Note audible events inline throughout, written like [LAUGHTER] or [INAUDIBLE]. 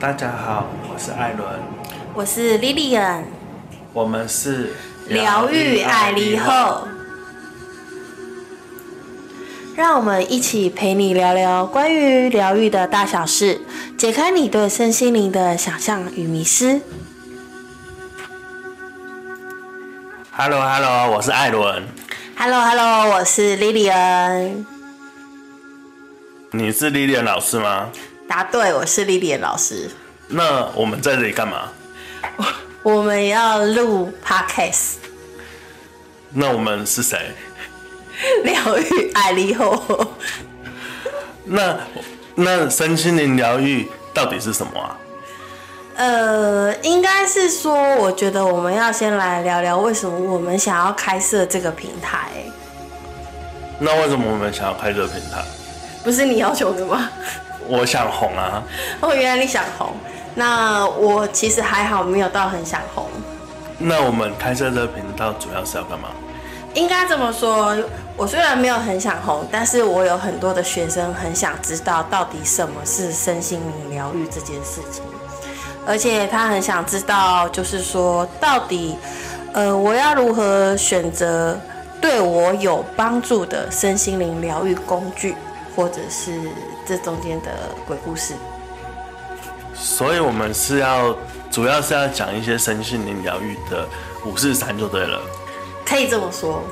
大家好，我是艾伦，我是 Lilian，我们是疗愈爱丽后，让我们一起陪你聊聊关于疗愈的大小事，解开你对身心灵的想象与迷失。Hello Hello，我是艾伦，Hello Hello，我是 Lilian。你是莉莉安老师吗？答对，我是 Lilian 老师。那我们在这里干嘛？我们要录 Podcast，那我们是谁？疗愈爱丽后。[LAUGHS] 那那身心灵疗愈到底是什么啊？呃，应该是说，我觉得我们要先来聊聊为什么我们想要开设这个平台。那为什么我们想要开这个平台？不是你要求的吗？我想红啊，哦，原来你想红。那我其实还好，没有到很想红。那我们开设这个频道主要是要干嘛？应该这么说，我虽然没有很想红，但是我有很多的学生很想知道到底什么是身心灵疗愈这件事情，而且他很想知道，就是说到底，呃，我要如何选择对我有帮助的身心灵疗愈工具，或者是这中间的鬼故事。所以我们是要主要是要讲一些身心灵疗愈的五四三就对了。可以这么说。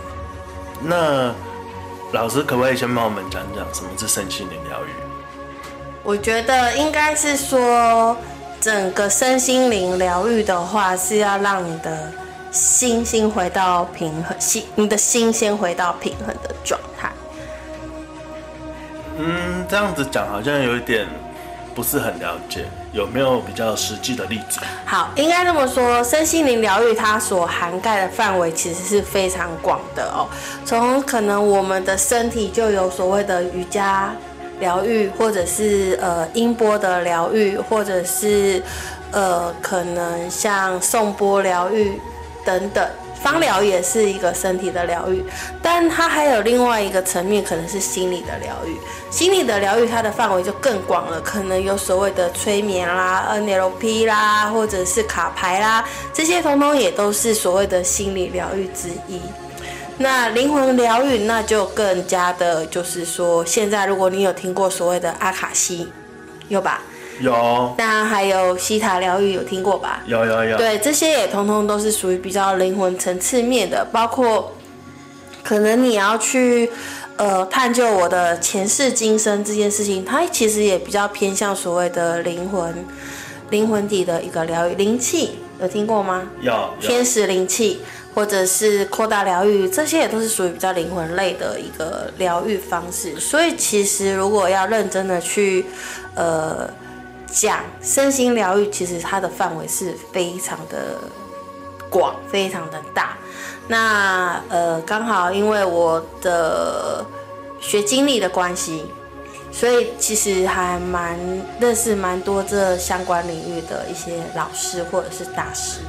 那老师可不可以先帮我们讲讲什么是身心灵疗愈？我觉得应该是说，整个身心灵疗愈的话，是要让你的心心回到平衡，心你的心先回到平衡的状态。嗯，这样子讲好像有一点不是很了解，有没有比较实际的例子？好，应该这么说，身心灵疗愈它所涵盖的范围其实是非常广的哦。从可能我们的身体就有所谓的瑜伽疗愈，或者是呃音波的疗愈，或者是呃可能像颂波疗愈等等。芳疗也是一个身体的疗愈，但它还有另外一个层面，可能是心理的疗愈。心理的疗愈它的范围就更广了，可能有所谓的催眠啦、NLP 啦，或者是卡牌啦，这些通通也都是所谓的心理疗愈之一。那灵魂疗愈，那就更加的，就是说，现在如果你有听过所谓的阿卡西，有吧？有，那还有西塔疗愈，有听过吧？有有有。对，这些也通通都是属于比较灵魂层次面的，包括可能你要去呃探究我的前世今生这件事情，它其实也比较偏向所谓的灵魂灵魂体的一个疗愈，灵气有听过吗？有有天使灵气，或者是扩大疗愈，这些也都是属于比较灵魂类的一个疗愈方式。所以其实如果要认真的去呃讲身心疗愈，其实它的范围是非常的广，非常的大。那呃刚好因为我的学经历的关系。所以其实还蛮认识蛮多这相关领域的一些老师或者是大师。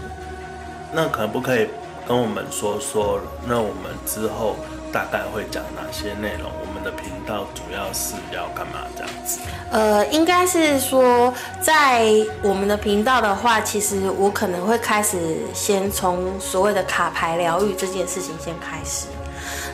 那可不可以跟我们说说，那我们之后大概会讲哪些内容？我们的频道主要是要干嘛这样子？呃，应该是说，在我们的频道的话，其实我可能会开始先从所谓的卡牌疗愈这件事情先开始。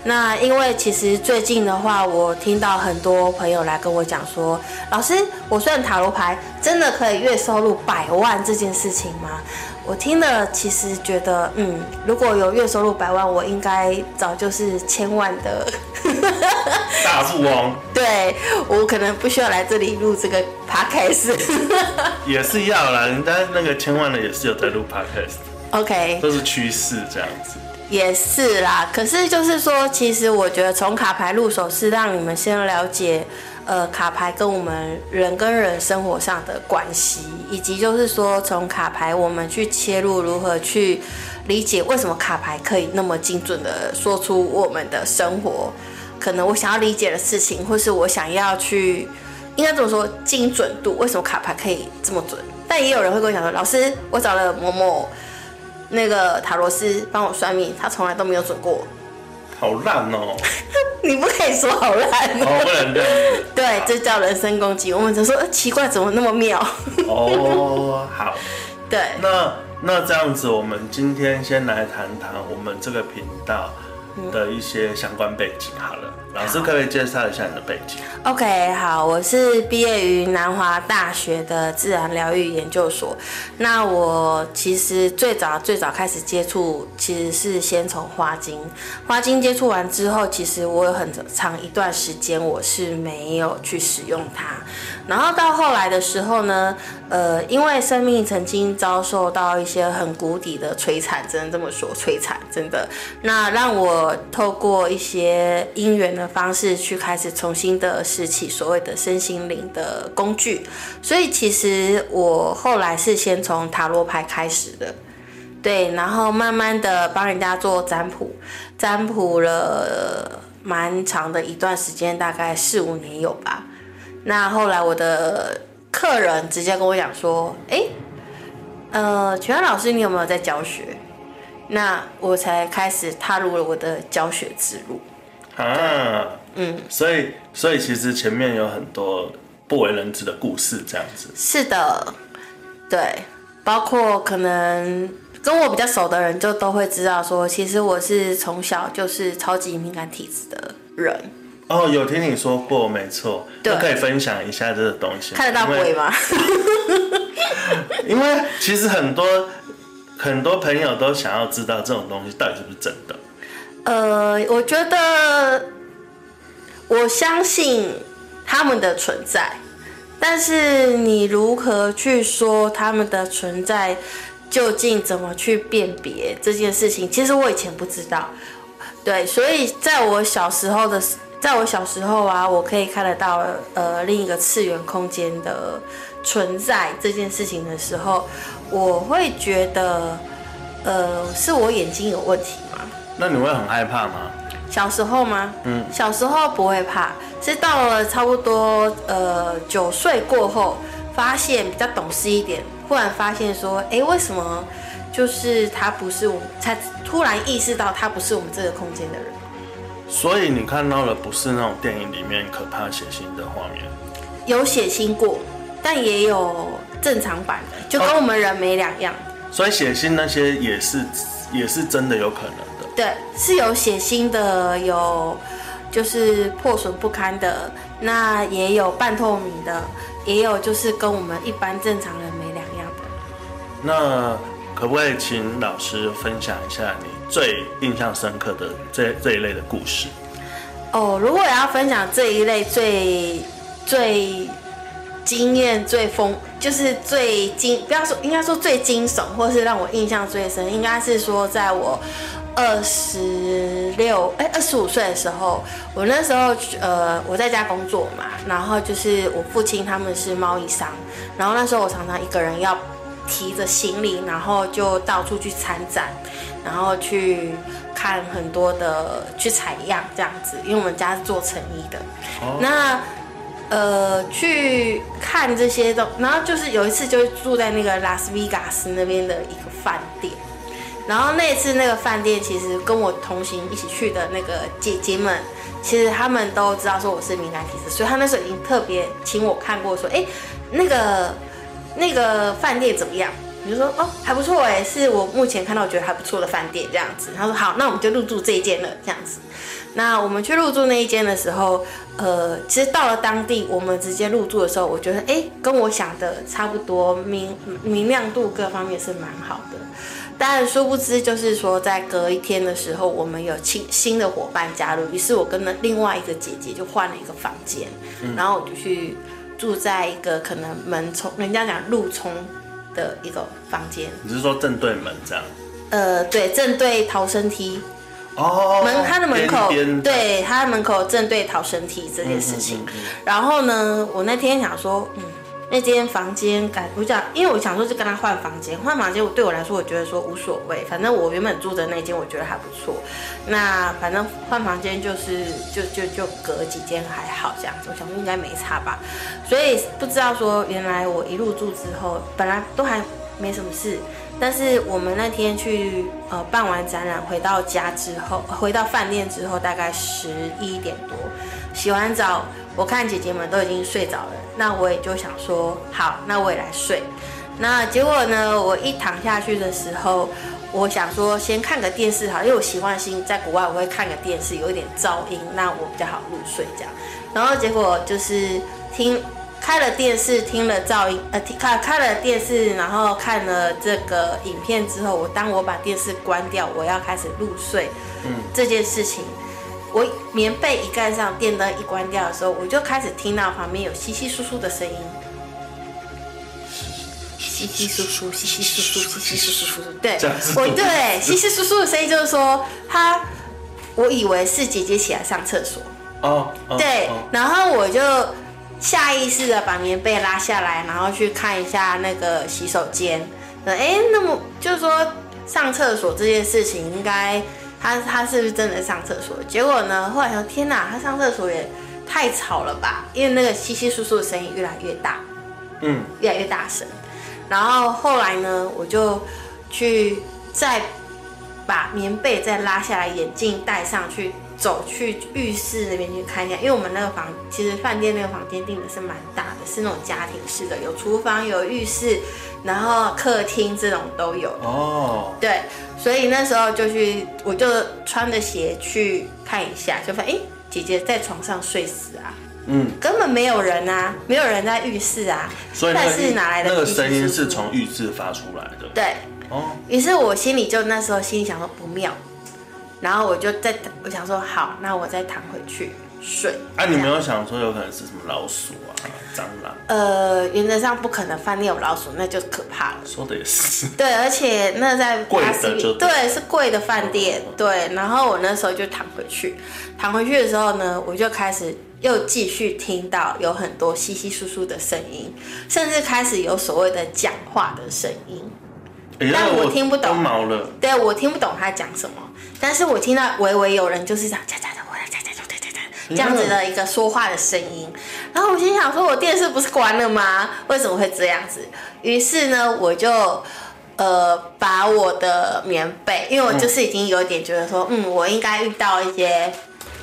那因为其实最近的话，我听到很多朋友来跟我讲说，老师，我算塔罗牌真的可以月收入百万这件事情吗？我听了其实觉得，嗯，如果有月收入百万，我应该早就是千万的。[LAUGHS] 大富翁对我可能不需要来这里录这个 podcast。[LAUGHS] 也是要啦，人家那个千万的也是有在录 podcast，OK，都是趋势这样子。也是啦。可是就是说，其实我觉得从卡牌入手是让你们先了解，呃，卡牌跟我们人跟人生活上的关系，以及就是说从卡牌我们去切入如何去理解为什么卡牌可以那么精准的说出我们的生活，可能我想要理解的事情，或是我想要去。应该这么说，精准度为什么卡牌可以这么准？但也有人会跟我讲说，老师，我找了某某那个塔罗斯帮我算命，他从来都没有准过。好烂哦、[LAUGHS] 你不可以说好烂哦，不能这样。对，这叫人身攻击。我们只说、呃奇怪，怎么那么妙？哦，好，[LAUGHS] 对，那那这样子，我们今天先来谈谈我们这个频道的一些相关背景好了。老师可不可以介绍一下你的背景？OK，好，我是毕业于南华大学的自然疗愈研究所。那我其实最早最早开始接触，其实是先从花精。花精接触完之后，其实我有很长一段时间我是没有去使用它。然后到后来的时候呢，呃，因为生命曾经遭受到一些很谷底的摧残，只能这么说，摧残真的。那让我透过一些因缘的方式去开始重新的拾起所谓的身心灵的工具。所以其实我后来是先从塔罗牌开始的。对，然后慢慢的帮人家做占卜，占卜了蛮长的一段时间，大概四五年有吧。那后来我的客人直接跟我讲说，哎，呃，全安老师你有没有在教学？那我才开始踏入了我的教学之路。啊，嗯，所以所以其实前面有很多不为人知的故事，这样子。是的，对，包括可能跟我比较熟的人就都会知道说，其实我是从小就是超级敏感体质的人。哦，有听你说过，没错，对可以分享一下这个东西。看得到鬼吗？[LAUGHS] 因为？其实很多很多朋友都想要知道这种东西到底是不是真的。呃，我觉得我相信他们的存在，但是你如何去说他们的存在，究竟怎么去辨别这件事情，其实我以前不知道。对，所以在我小时候的，在我小时候啊，我可以看得到呃另一个次元空间的存在这件事情的时候，我会觉得，呃，是我眼睛有问题吗？那你会很害怕吗？小时候吗？嗯，小时候不会怕，是到了差不多呃九岁过后，发现比较懂事一点，忽然发现说，哎，为什么就是他不是我们，才突然意识到他不是我们这个空间的人。所以你看到的不是那种电影里面可怕血腥的画面。有血腥过，但也有正常版的，就跟我们人没两样。所以血腥那些也是也是真的有可能的。对，是有血腥的，有就是破损不堪的，那也有半透明的，也有就是跟我们一般正常人没两样的。那可不可以请老师分享一下你最印象深刻的这这一类的故事？哦，如果要分享这一类最最经验最丰，就是最惊，不要说应该说最惊悚，或是让我印象最深，应该是说在我二十六哎二十五岁的时候，我那时候呃我在家工作嘛，然后就是我父亲他们是贸易商，然后那时候我常常一个人要提着行李，然后就到处去参展，然后去看很多的去采样这样子，因为我们家是做成衣的。哦那呃去看这些东，然后就是有一次就是住在那个拉斯维加斯那边的一个饭店，然后那次那个饭店其实跟我同行一起去的那个姐姐们，其实他们都知道说我是敏感体质，所以他那时候已经特别请我看过说，哎，那个那个饭店怎么样？你就说哦还不错哎，是我目前看到我觉得还不错的饭店这样子。他说好，那我们就入住这一间了这样子。那我们去入住那一间的时候，呃，其实到了当地，我们直接入住的时候，我觉得哎，跟我想的差不多，明明亮度各方面是蛮好的。但殊不知，就是说在隔一天的时候，我们有新新的伙伴加入，于是我跟了另外一个姐姐就换了一个房间，然后我就去住在一个可能门冲，人家讲路冲的一个房间，你是说正对门这样？呃，对，正对逃生梯。哦，门他的门口，对，他的门口正对逃生梯这件事情。嗯嗯嗯然后呢，我那天想说，嗯，那间房间感，我讲，因为我想说是跟他换房间，换房间我对我来说，我觉得说无所谓，反正我原本住的那间我觉得还不错。那反正换房间就是就就就隔几间还好这样子，我想说应该没差吧。所以不知道说原来我一入住之后，本来都还没什么事。但是我们那天去呃办完展览回到家之后，回到饭店之后大概十一点多，洗完澡，我看姐姐们都已经睡着了，那我也就想说好，那我也来睡。那结果呢，我一躺下去的时候，我想说先看个电视好，因为我习惯性在国外我会看个电视，有一点噪音，那我比较好入睡这样。然后结果就是听。开了电视，听了噪音，呃，开开了电视，然后看了这个影片之后，我当我把电视关掉，我要开始入睡，嗯，这件事情，我棉被一盖上，电灯一关掉的时候，我就开始听到旁边有稀稀疏疏的声音，稀稀疏疏，稀稀疏疏，稀稀疏疏，对，我对稀稀疏疏的声音就是说，他，我以为是姐姐起来上厕所，哦，对，然后我就。下意识的把棉被拉下来，然后去看一下那个洗手间。哎，那么就是说上厕所这件事情，应该他他是不是真的上厕所？结果呢，后来说天哪，他上厕所也太吵了吧！因为那个稀稀疏疏的声音越来越大，嗯，越来越大声。然后后来呢，我就去再把棉被再拉下来，眼镜戴上去。走去浴室那边去看一下，因为我们那个房其实饭店那个房间订的是蛮大的，是那种家庭式的，有厨房、有浴室，然后客厅这种都有。哦，对，所以那时候就去，我就穿着鞋去看一下，就发现哎，姐姐在床上睡死啊，嗯，根本没有人啊，没有人在浴室啊，所以那是哪来的？那个声音是从浴室发出来的。对，哦，于是我心里就那时候心里想说不妙。然后我就再，我想说好，那我再躺回去睡。啊，你没有想说有可能是什么老鼠啊、蟑螂？呃，原则上不可能饭店有老鼠，那就可怕了。说的也是。对，而且那在贵的就对，是贵的饭店。对，然后我那时候就躺回去，躺回去的时候呢，我就开始又继续听到有很多稀稀疏疏的声音，甚至开始有所谓的讲话的声音。但我听不懂，毛了。对，我听不懂他讲什么，但是我听到微微有人就是这样，喳喳的，我来喳喳喳喳喳喳，这样子的一个说话的声音。然后我心想说，我电视不是关了吗？为什么会这样子？于是呢，我就呃把我的棉被，因为我就是已经有点觉得说，嗯，我应该遇到一些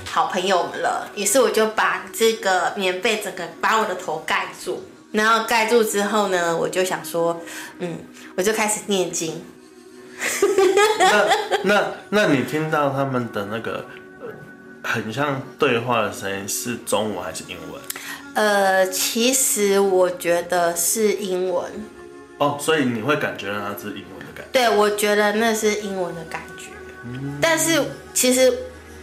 好朋友们了。于是我就把这个棉被整个把我的头盖住。然后盖住之后呢，我就想说，嗯，我就开始念经。[LAUGHS] 那那那你听到他们的那个很像对话的声音是中文还是英文？呃，其实我觉得是英文。哦，所以你会感觉到它是英文的感觉？对，我觉得那是英文的感觉。嗯，但是其实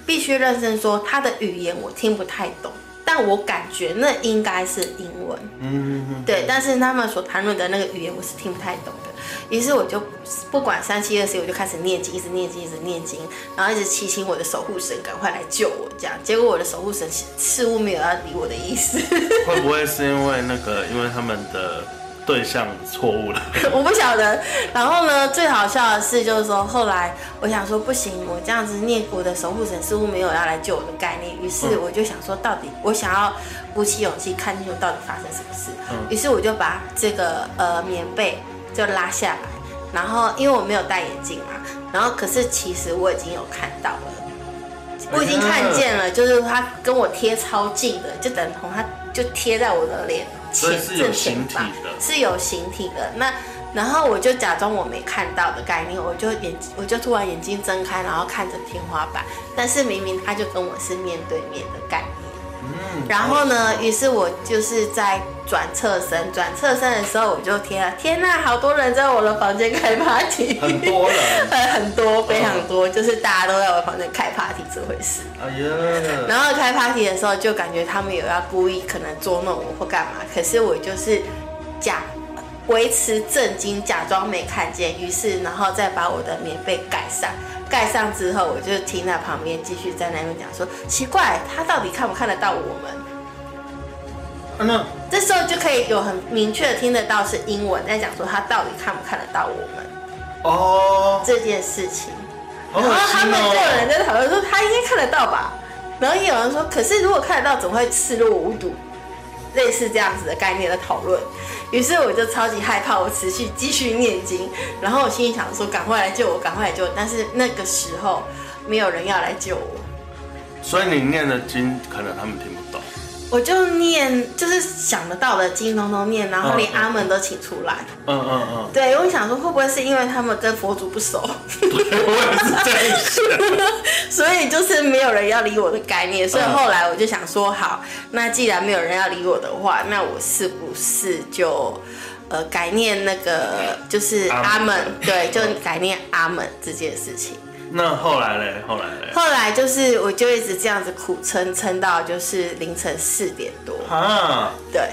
必须认真说，他的语言我听不太懂。但我感觉那应该是英文，嗯，对，但是他们所谈论的那个语言我是听不太懂的，于是我就不管三七二十一，我就开始念经，一直念经，一直念经，然后一直祈请我的守护神赶快来救我，这样，结果我的守护神似乎没有要理我的意思，会不会是因为那个，因为他们的？对象错误了，[LAUGHS] 我不晓得。然后呢，最好笑的是，就是说后来我想说不行，我这样子念我的守护神似乎没有要来救我的概念，于是我就想说，到底我想要鼓起勇气看清楚到底发生什么事。于是我就把这个呃棉被就拉下来，然后因为我没有戴眼镜嘛，然后可是其实我已经有看到了，我已经看见了，就是他跟我贴超近的，就等同他就贴在我的脸。前正前方是有形体的，那然后我就假装我没看到的概念，我就眼我就突然眼睛睁开，然后看着天花板，但是明明他就跟我是面对面的概念。嗯，然后呢，于是我就是在转侧身，转侧身的时候我就天啊，天呐，好多人在我的房间开 party，很多人，[LAUGHS] 很多非常多，就是大家都在我房间开 party 这回事。哎呀，然后开 party 的时候就感觉他们有要故意可能捉弄我或干嘛，可是我就是假维持震惊，假装没看见，于是然后再把我的棉被盖上。盖上之后，我就听在旁边，继续在那边讲说：奇怪，他到底看不看得到我们？那这时候就可以有很明确的听得到是英文在讲说他到底看不看得到我们？哦，这件事情。然后他们就有人在讨论说他应该看得到吧？然后也有人说，可是如果看得到，怎么会视若无睹？类似这样子的概念的讨论。于是我就超级害怕，我持续继续念经，然后我心里想说赶快来救我，赶快来救我，但是那个时候没有人要来救我。所以你念的经，可能他们听。我就念，就是想得到的经通通念，然后连阿门都请出来。嗯嗯嗯，对，我想说会不会是因为他们跟佛祖不熟，[LAUGHS] 对，我也是这样想。[LAUGHS] 所以就是没有人要理我的概念。所以后来我就想说，好，那既然没有人要理我的话，那我是不是就呃改念那个就是阿门？对，就改念阿门这件事情。那后来嘞？后来嘞？后来就是我就一直这样子苦撑，撑到就是凌晨四点多。啊，对，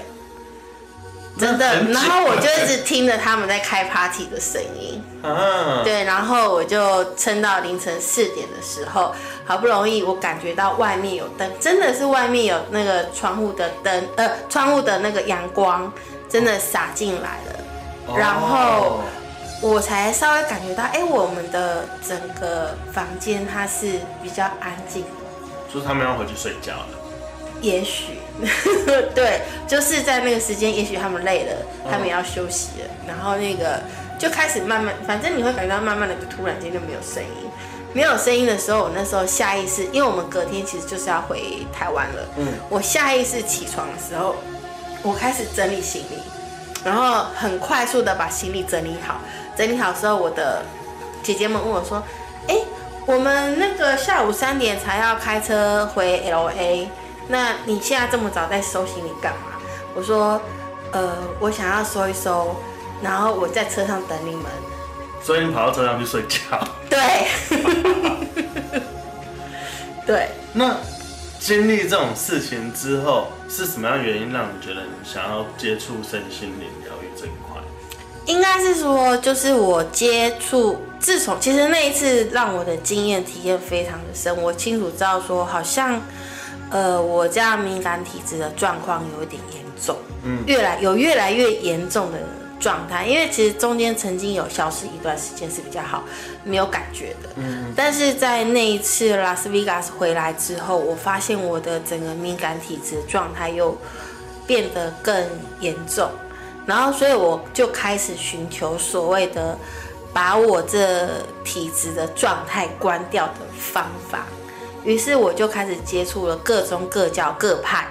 真的然后我就一直听着他们在开 party 的声音，啊，对，然后我就撑到凌晨四点的时候，好不容易我感觉到外面有灯，真的是外面有那个窗户的灯，呃，窗户的那个阳光真的洒进来了，然后哦我才稍微感觉到，哎，我们的整个房间它是比较安静的。就是他们要回去睡觉了。也许，[LAUGHS] 对，就是在那个时间，也许他们累了，他们也要休息了，然后那个就开始慢慢，反正你会感觉到慢慢的，就突然间就没有声音，没有声音的时候，我那时候下意识，因为我们隔天其实就是要回台湾了，嗯我下意识起床的时候，我开始整理行李，然后很快速的把行李整理好，整理好之后，我的姐姐们问我说，哎，我们那个下午三点才要开车回 L A，那你现在这么早在收行李干嘛？我说，呃，我想要收一收，然后我在车上等你们。所以你跑到车上去睡觉。对，[LAUGHS] 对，那经历这种事情之后，是什么样的原因让你觉得你想要接触身心灵疗愈这一块？应该是说，就是我接触，自从其实那一次让我的经验体验非常的深，我清楚知道说，好像，呃，我这样敏感体质的状况有一点严重，嗯。越来有越来越严重的状态，因为其实中间曾经有消失一段时间是比较好，没有感觉的，嗯，但是在那一次拉斯维加斯回来之后，我发现我的整个敏感体质状态又变得更严重，然后所以我就开始寻求所谓的把我这体质的状态关掉的方法，于是我就开始接触了各宗各教各派。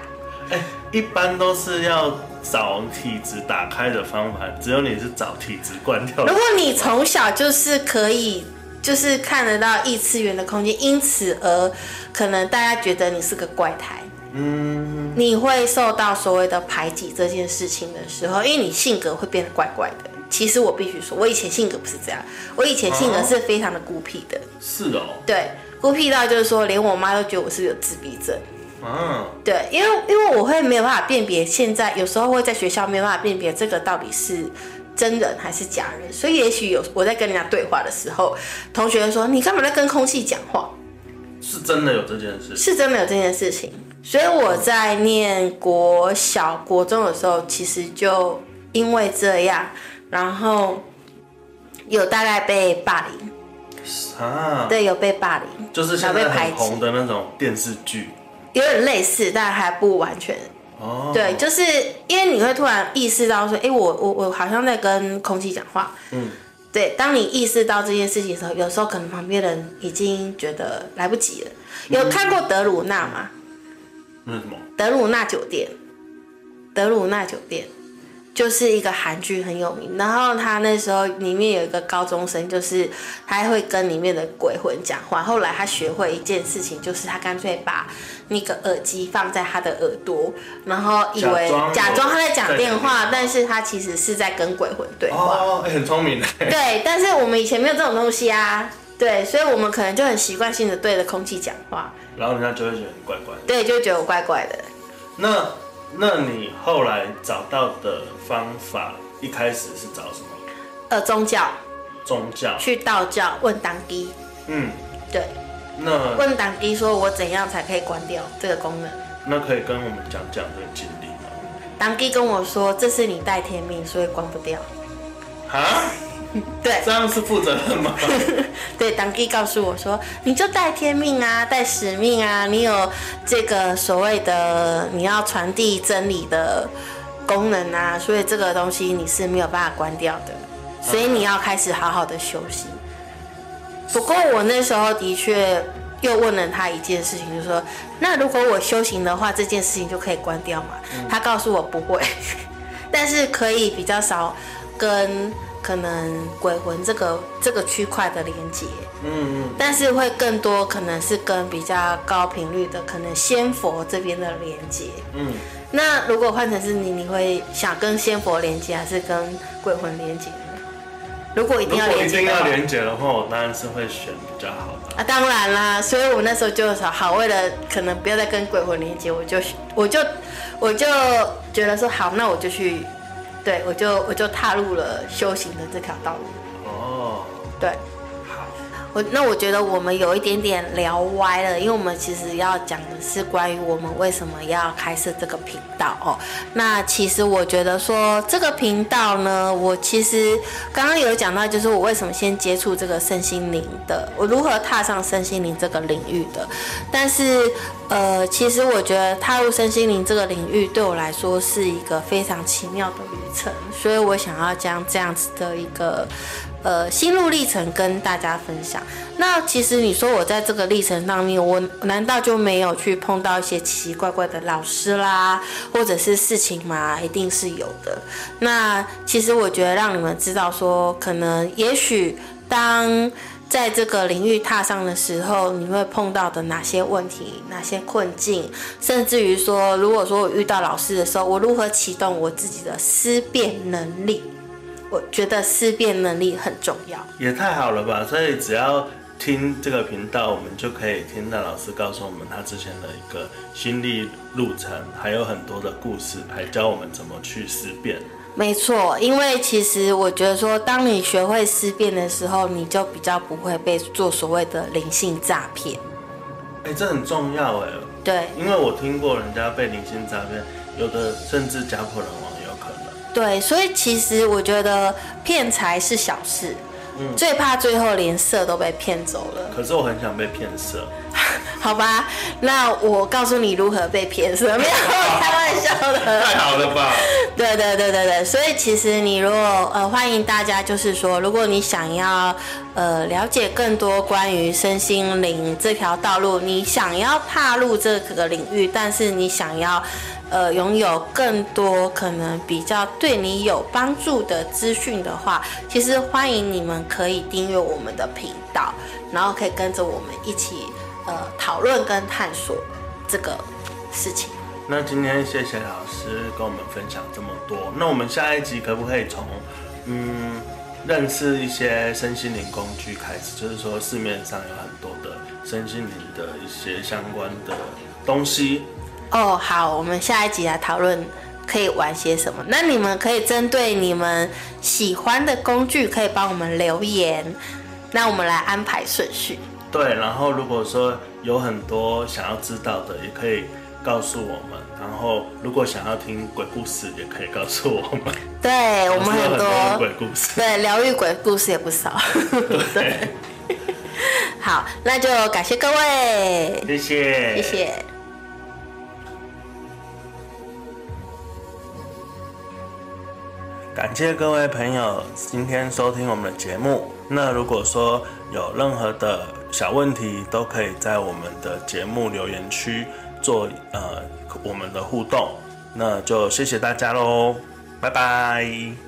哎、一般都是要找体质打开的方法，只有你是找体质关掉的。如果你从小就是可以，就是看得到异次元的空间，因此而可能大家觉得你是个怪胎。嗯，你会受到所谓的排挤这件事情的时候，因为你性格会变得怪怪的。其实我必须说，我以前性格不是这样，我以前性格是非常的孤僻的，是哦，对，孤僻到就是说，连我妈都觉得我是有自闭症。啊，对，因为因为我会没有办法辨别，现在有时候会在学校没有办法辨别这个到底是真人还是假人，所以也许有我在跟人家对话的时候，同学说你干嘛在跟空气讲话？是真的有这件事。是真的有这件事情，所以我在念国小、国中的时候，其实就因为这样，然后有大概被霸凌，啊，对，有被霸凌，就是现在然后被排红的那种电视剧。有点类似，但还不完全。哦，对，就是因为你会突然意识到说，哎，我我我好像在跟空气讲话。嗯，对，当你意识到这件事情的时候，有时候可能旁边人已经觉得来不及了。有看过德鲁纳吗？那是什么？德鲁纳酒店，德鲁纳酒店就是一个韩剧很有名，然后他那时候里面有一个高中生，就是他会跟里面的鬼魂讲话。后来他学会一件事情，就是他干脆把那个耳机放在他的耳朵，然后以为假装他在讲电话，但是他其实是在跟鬼魂对话。很聪明的。对，但是我们以前没有这种东西啊，对，所以我们可能就很习惯性的对着空气讲话，然后人家就会觉得你怪怪的。对，就会觉得我怪怪的。那那你后来找到的方法，一开始是找什么？呃，宗教宗教。去道教问当地，嗯，对，那问当地说我怎样才可以关掉这个功能？那可以跟我们讲讲这个经历吗？当地跟我说这是你带天命，所以关不掉。啊，[LAUGHS] 对这样是负责任吗？[LAUGHS] 对，当机告诉我说你就带天命啊，带使命啊，你有这个所谓的你要传递真理的功能啊，所以这个东西你是没有办法关掉的，所以你要开始好好的休息。不过我那时候的确又问了他一件事情，就是说，那如果我修行的话，这件事情就可以关掉吗？他告诉我不会，[LAUGHS] 但是可以比较少跟可能鬼魂这个这个区块的连接。嗯嗯。但是会更多可能是跟比较高频率的，可能仙佛这边的连接。嗯。那如果换成是你，你会想跟仙佛连接，还是跟鬼魂连接？如果一定要连接，一定要连接的话，我当然是会选比较好的。啊，当然啦，所以我那时候就说好，为了可能不要再跟鬼魂连接，我就我就我就觉得说好，那我就去，对我就我就踏入了修行的这条道路。哦，对。我那我觉得我们有一点点聊歪了，因为我们其实要讲的是关于我们为什么要开设这个频道哦。那其实我觉得说这个频道呢，我其实刚刚有讲到，就是我为什么先接触这个身心灵的，我如何踏上身心灵这个领域的。但是呃，其实我觉得踏入身心灵这个领域对我来说是一个非常奇妙的旅程，所以我想要将这样子的一个。呃，心路历程跟大家分享。那其实你说我在这个历程上面，我难道就没有去碰到一些奇奇怪怪的老师啦，或者是事情吗？一定是有的。那其实我觉得让你们知道说，可能也许当在这个领域踏上的时候，你会碰到的哪些问题、哪些困境，甚至于说，如果说我遇到老师的时候，我如何启动我自己的思辨能力？我觉得思辨能力很重要，也太好了吧！所以只要听这个频道，我们就可以听到老师告诉我们他之前的一个心历路程，还有很多的故事，还教我们怎么去思辨。没错，因为其实我觉得说，当你学会思辨的时候，你就比较不会被做所谓的灵性诈骗。哎，这很重要哎。对，因为我听过人家被灵性诈骗，有的甚至家破人亡。对，所以其实我觉得骗财是小事，嗯，最怕最后连色都被骗走了。可是我很想被骗色，[LAUGHS] 好吧？那我告诉你如何被骗色，没有开玩笑的。太好了吧？对对对对对，所以其实你如果呃欢迎大家，就是说，如果你想要呃了解更多关于身心灵这条道路，你想要踏入这个领域，但是你想要。呃，拥有更多可能比较对你有帮助的资讯的话，其实欢迎你们可以订阅我们的频道，然后可以跟着我们一起呃讨论跟探索这个事情。那今天谢谢老师跟我们分享这么多。那我们下一集可不可以从嗯认识一些身心灵工具开始？就是说市面上有很多的身心灵的一些相关的东西。哦，好，我们下一集来讨论可以玩些什么。那你们可以针对你们喜欢的工具，可以帮我们留言，那我们来安排顺序。对，然后如果说有很多想要知道的，也可以告诉我们。然后如果想要听鬼故事，也可以告诉我们。对 [LAUGHS] 我们很多鬼故事，对疗愈鬼故事也不少。[LAUGHS] 对，[LAUGHS] 好，那就感谢各位，谢谢，谢谢。感谢各位朋友今天收听我们的节目。那如果说有任何的小问题，都可以在我们的节目留言区做呃我们的互动。那就谢谢大家喽，拜拜。